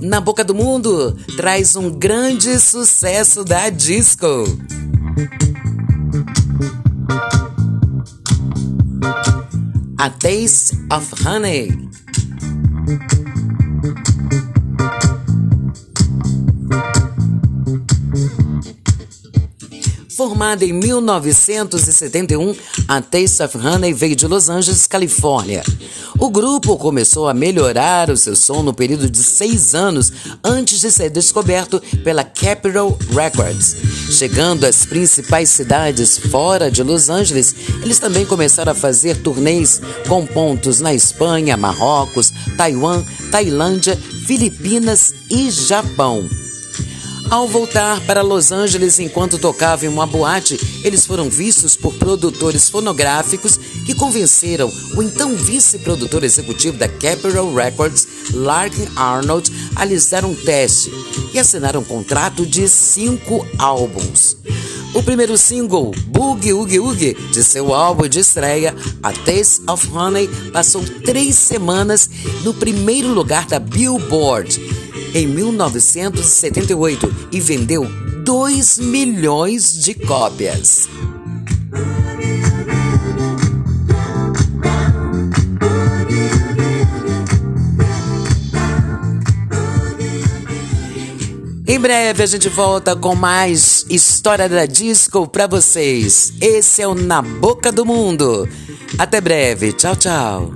Na Boca do Mundo traz um grande sucesso da disco. A Taste of Honey. Formada em 1971, a Taste of Honey veio de Los Angeles, Califórnia. O grupo começou a melhorar o seu som no período de seis anos antes de ser descoberto pela Capitol Records. Chegando às principais cidades fora de Los Angeles, eles também começaram a fazer turnês com pontos na Espanha, Marrocos, Taiwan, Tailândia, Filipinas e Japão. Ao voltar para Los Angeles enquanto tocavam em uma boate, eles foram vistos por produtores fonográficos que convenceram o então vice-produtor executivo da Capitol Records, Larkin Arnold, a lhes dar um teste e assinaram um contrato de cinco álbuns. O primeiro single, Boogie Oogie Oogie, de seu álbum de estreia, A Taste of Honey, passou três semanas no primeiro lugar da Billboard em 1978 e vendeu 2 milhões de cópias. Em breve a gente volta com mais história da disco para vocês. Esse é o Na Boca do Mundo. Até breve. Tchau, tchau.